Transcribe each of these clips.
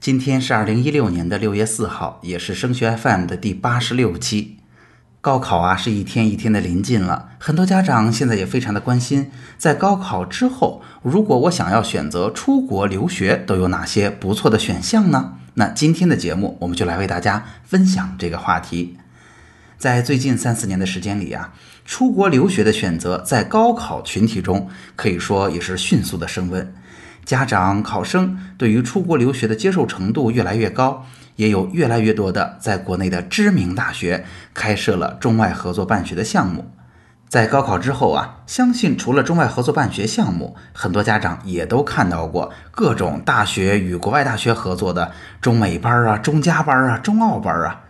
今天是二零一六年的六月四号，也是升学 FM 的第八十六期。高考啊，是一天一天的临近了，很多家长现在也非常的关心，在高考之后，如果我想要选择出国留学，都有哪些不错的选项呢？那今天的节目，我们就来为大家分享这个话题。在最近三四年的时间里啊，出国留学的选择在高考群体中可以说也是迅速的升温。家长、考生对于出国留学的接受程度越来越高，也有越来越多的在国内的知名大学开设了中外合作办学的项目。在高考之后啊，相信除了中外合作办学项目，很多家长也都看到过各种大学与国外大学合作的中美班啊、中加班啊、中澳班啊。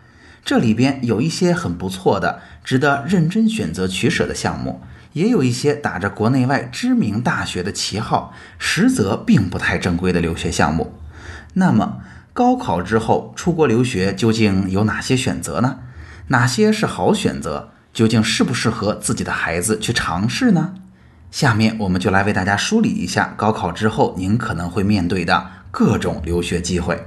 这里边有一些很不错的、值得认真选择取舍的项目。也有一些打着国内外知名大学的旗号，实则并不太正规的留学项目。那么，高考之后出国留学究竟有哪些选择呢？哪些是好选择？究竟适不适合自己的孩子去尝试呢？下面我们就来为大家梳理一下高考之后您可能会面对的各种留学机会。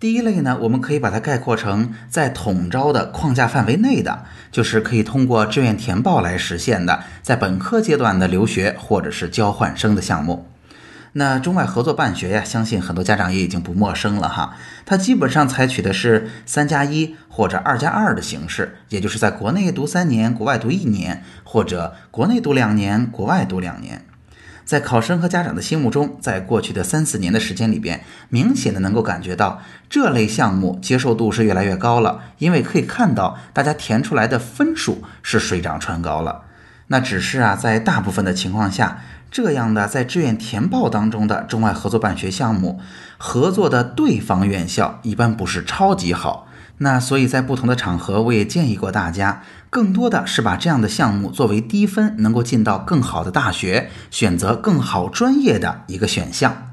第一类呢，我们可以把它概括成在统招的框架范围内的，就是可以通过志愿填报来实现的，在本科阶段的留学或者是交换生的项目。那中外合作办学呀，相信很多家长也已经不陌生了哈。它基本上采取的是三加一或者二加二的形式，也就是在国内读三年，国外读一年，或者国内读两年，国外读两年。在考生和家长的心目中，在过去的三四年的时间里边，明显的能够感觉到这类项目接受度是越来越高了，因为可以看到大家填出来的分数是水涨船高了。那只是啊，在大部分的情况下，这样的在志愿填报当中的中外合作办学项目，合作的对方院校一般不是超级好。那所以，在不同的场合，我也建议过大家，更多的是把这样的项目作为低分能够进到更好的大学、选择更好专业的一个选项。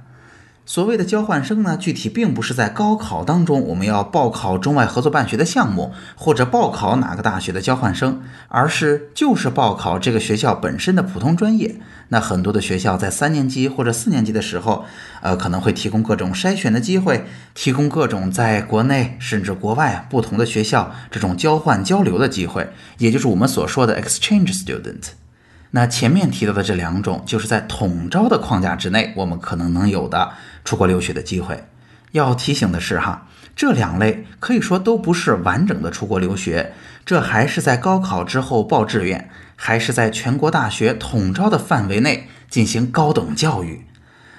所谓的交换生呢，具体并不是在高考当中我们要报考中外合作办学的项目，或者报考哪个大学的交换生，而是就是报考这个学校本身的普通专业。那很多的学校在三年级或者四年级的时候，呃，可能会提供各种筛选的机会，提供各种在国内甚至国外不同的学校这种交换交流的机会，也就是我们所说的 exchange student。那前面提到的这两种，就是在统招的框架之内，我们可能能有的出国留学的机会。要提醒的是哈，这两类可以说都不是完整的出国留学，这还是在高考之后报志愿，还是在全国大学统招的范围内进行高等教育。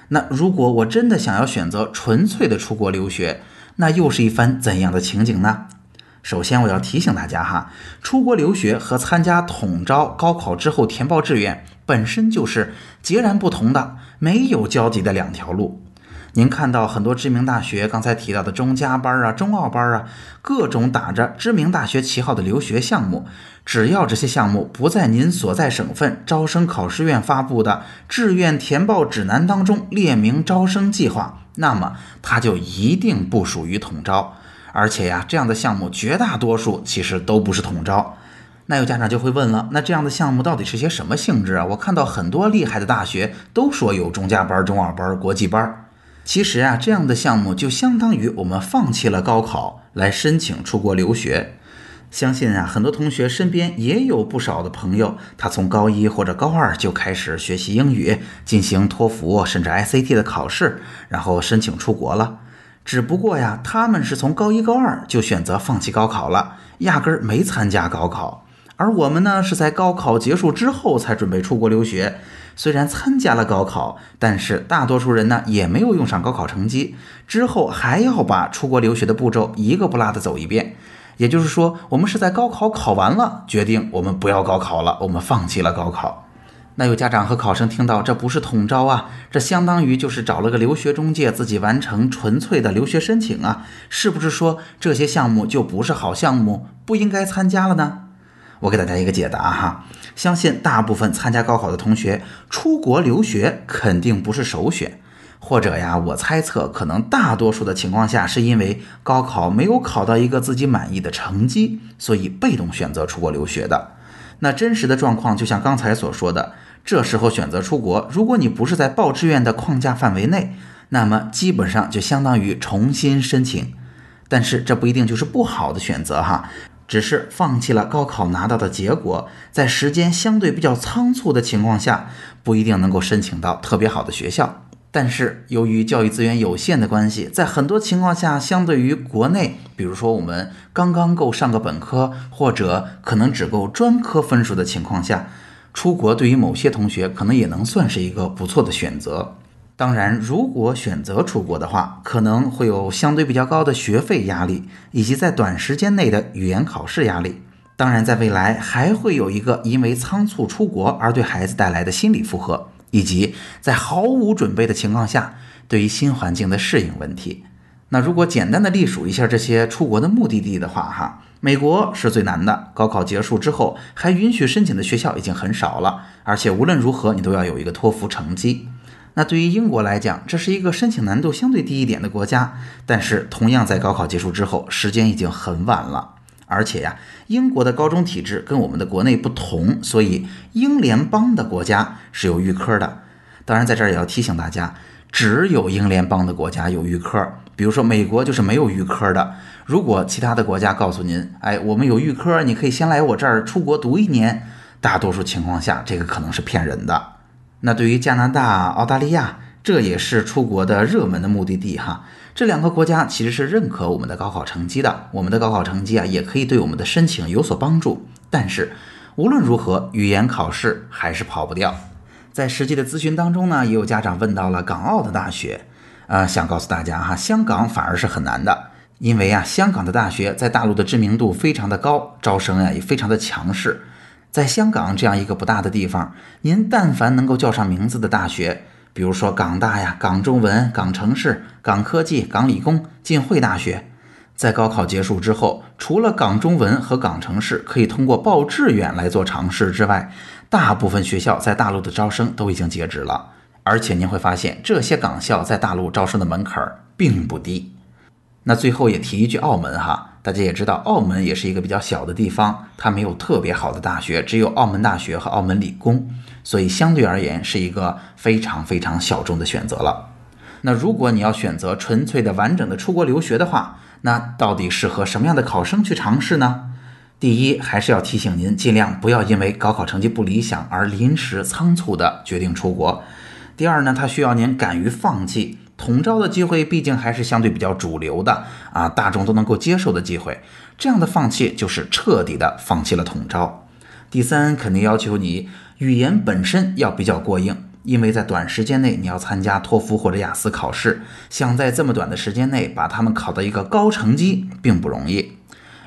那如果我真的想要选择纯粹的出国留学，那又是一番怎样的情景呢？首先，我要提醒大家哈，出国留学和参加统招高考之后填报志愿本身就是截然不同的、没有交集的两条路。您看到很多知名大学刚才提到的中加班啊、中澳班啊，各种打着知名大学旗号的留学项目，只要这些项目不在您所在省份招生考试院发布的志愿填报指南当中列明招生计划，那么它就一定不属于统招。而且呀，这样的项目绝大多数其实都不是统招。那有家长就会问了，那这样的项目到底是些什么性质啊？我看到很多厉害的大学都说有中加班、中二班、国际班。其实啊，这样的项目就相当于我们放弃了高考来申请出国留学。相信啊，很多同学身边也有不少的朋友，他从高一或者高二就开始学习英语，进行托福甚至 SAT 的考试，然后申请出国了。只不过呀，他们是从高一、高二就选择放弃高考了，压根儿没参加高考。而我们呢，是在高考结束之后才准备出国留学。虽然参加了高考，但是大多数人呢也没有用上高考成绩，之后还要把出国留学的步骤一个不落的走一遍。也就是说，我们是在高考考完了，决定我们不要高考了，我们放弃了高考。那有家长和考生听到这不是统招啊，这相当于就是找了个留学中介，自己完成纯粹的留学申请啊，是不是说这些项目就不是好项目，不应该参加了呢？我给大家一个解答哈，相信大部分参加高考的同学，出国留学肯定不是首选，或者呀，我猜测可能大多数的情况下是因为高考没有考到一个自己满意的成绩，所以被动选择出国留学的。那真实的状况就像刚才所说的，这时候选择出国，如果你不是在报志愿的框架范围内，那么基本上就相当于重新申请，但是这不一定就是不好的选择哈。只是放弃了高考拿到的结果，在时间相对比较仓促的情况下，不一定能够申请到特别好的学校。但是由于教育资源有限的关系，在很多情况下，相对于国内，比如说我们刚刚够上个本科，或者可能只够专科分数的情况下，出国对于某些同学可能也能算是一个不错的选择。当然，如果选择出国的话，可能会有相对比较高的学费压力，以及在短时间内的语言考试压力。当然，在未来还会有一个因为仓促出国而对孩子带来的心理负荷，以及在毫无准备的情况下对于新环境的适应问题。那如果简单的隶属一下这些出国的目的地的话，哈，美国是最难的。高考结束之后还允许申请的学校已经很少了，而且无论如何你都要有一个托福成绩。那对于英国来讲，这是一个申请难度相对低一点的国家，但是同样在高考结束之后，时间已经很晚了，而且呀，英国的高中体制跟我们的国内不同，所以英联邦的国家是有预科的。当然，在这儿也要提醒大家，只有英联邦的国家有预科，比如说美国就是没有预科的。如果其他的国家告诉您，哎，我们有预科，你可以先来我这儿出国读一年，大多数情况下，这个可能是骗人的。那对于加拿大、澳大利亚，这也是出国的热门的目的地哈。这两个国家其实是认可我们的高考成绩的，我们的高考成绩啊，也可以对我们的申请有所帮助。但是无论如何，语言考试还是跑不掉。在实际的咨询当中呢，也有家长问到了港澳的大学，呃，想告诉大家哈，香港反而是很难的，因为啊，香港的大学在大陆的知名度非常的高，招生呀也非常的强势。在香港这样一个不大的地方，您但凡能够叫上名字的大学，比如说港大呀、港中文、港城市、港科技、港理工、浸会大学，在高考结束之后，除了港中文和港城市可以通过报志愿来做尝试之外，大部分学校在大陆的招生都已经截止了。而且您会发现，这些港校在大陆招生的门槛并不低。那最后也提一句，澳门哈。大家也知道，澳门也是一个比较小的地方，它没有特别好的大学，只有澳门大学和澳门理工，所以相对而言是一个非常非常小众的选择了。那如果你要选择纯粹的完整的出国留学的话，那到底适合什么样的考生去尝试呢？第一，还是要提醒您，尽量不要因为高考成绩不理想而临时仓促的决定出国。第二呢，它需要您敢于放弃。统招的机会毕竟还是相对比较主流的啊，大众都能够接受的机会。这样的放弃就是彻底的放弃了统招。第三，肯定要求你语言本身要比较过硬，因为在短时间内你要参加托福或者雅思考试，想在这么短的时间内把他们考到一个高成绩并不容易。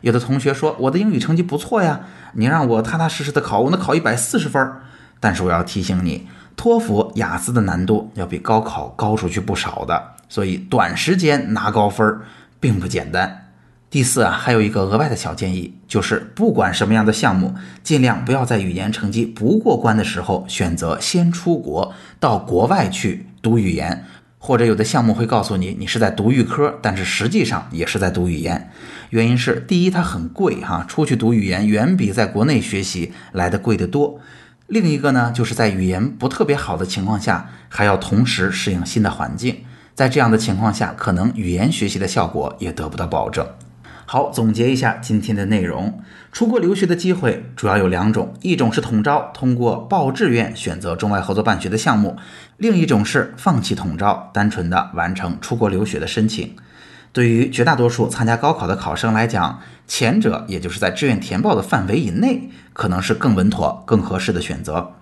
有的同学说我的英语成绩不错呀，你让我踏踏实实的考，我能考一百四十分。但是我要提醒你。托福、雅思的难度要比高考高出去不少的，所以短时间拿高分并不简单。第四啊，还有一个额外的小建议，就是不管什么样的项目，尽量不要在语言成绩不过关的时候选择先出国到国外去读语言，或者有的项目会告诉你你是在读预科，但是实际上也是在读语言。原因是第一，它很贵哈，出去读语言远比在国内学习来的贵得多。另一个呢，就是在语言不特别好的情况下，还要同时适应新的环境，在这样的情况下，可能语言学习的效果也得不到保证。好，总结一下今天的内容：出国留学的机会主要有两种，一种是统招，通过报志愿选择中外合作办学的项目；另一种是放弃统招，单纯的完成出国留学的申请。对于绝大多数参加高考的考生来讲，前者也就是在志愿填报的范围以内，可能是更稳妥、更合适的选择。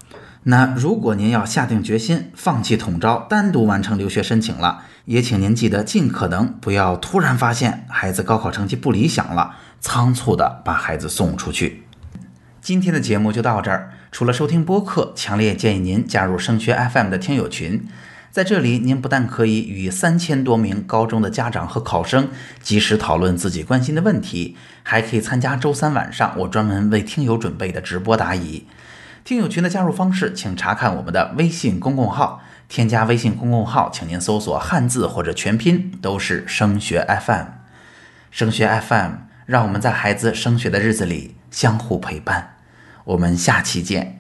那如果您要下定决心放弃统招，单独完成留学申请了，也请您记得尽可能不要突然发现孩子高考成绩不理想了，仓促的把孩子送出去。今天的节目就到这儿。除了收听播客，强烈建议您加入升学 FM 的听友群。在这里，您不但可以与三千多名高中的家长和考生及时讨论自己关心的问题，还可以参加周三晚上我专门为听友准备的直播答疑。听友群的加入方式，请查看我们的微信公共号。添加微信公共号，请您搜索汉字或者全拼，都是升学 FM。升学 FM，让我们在孩子升学的日子里相互陪伴。我们下期见。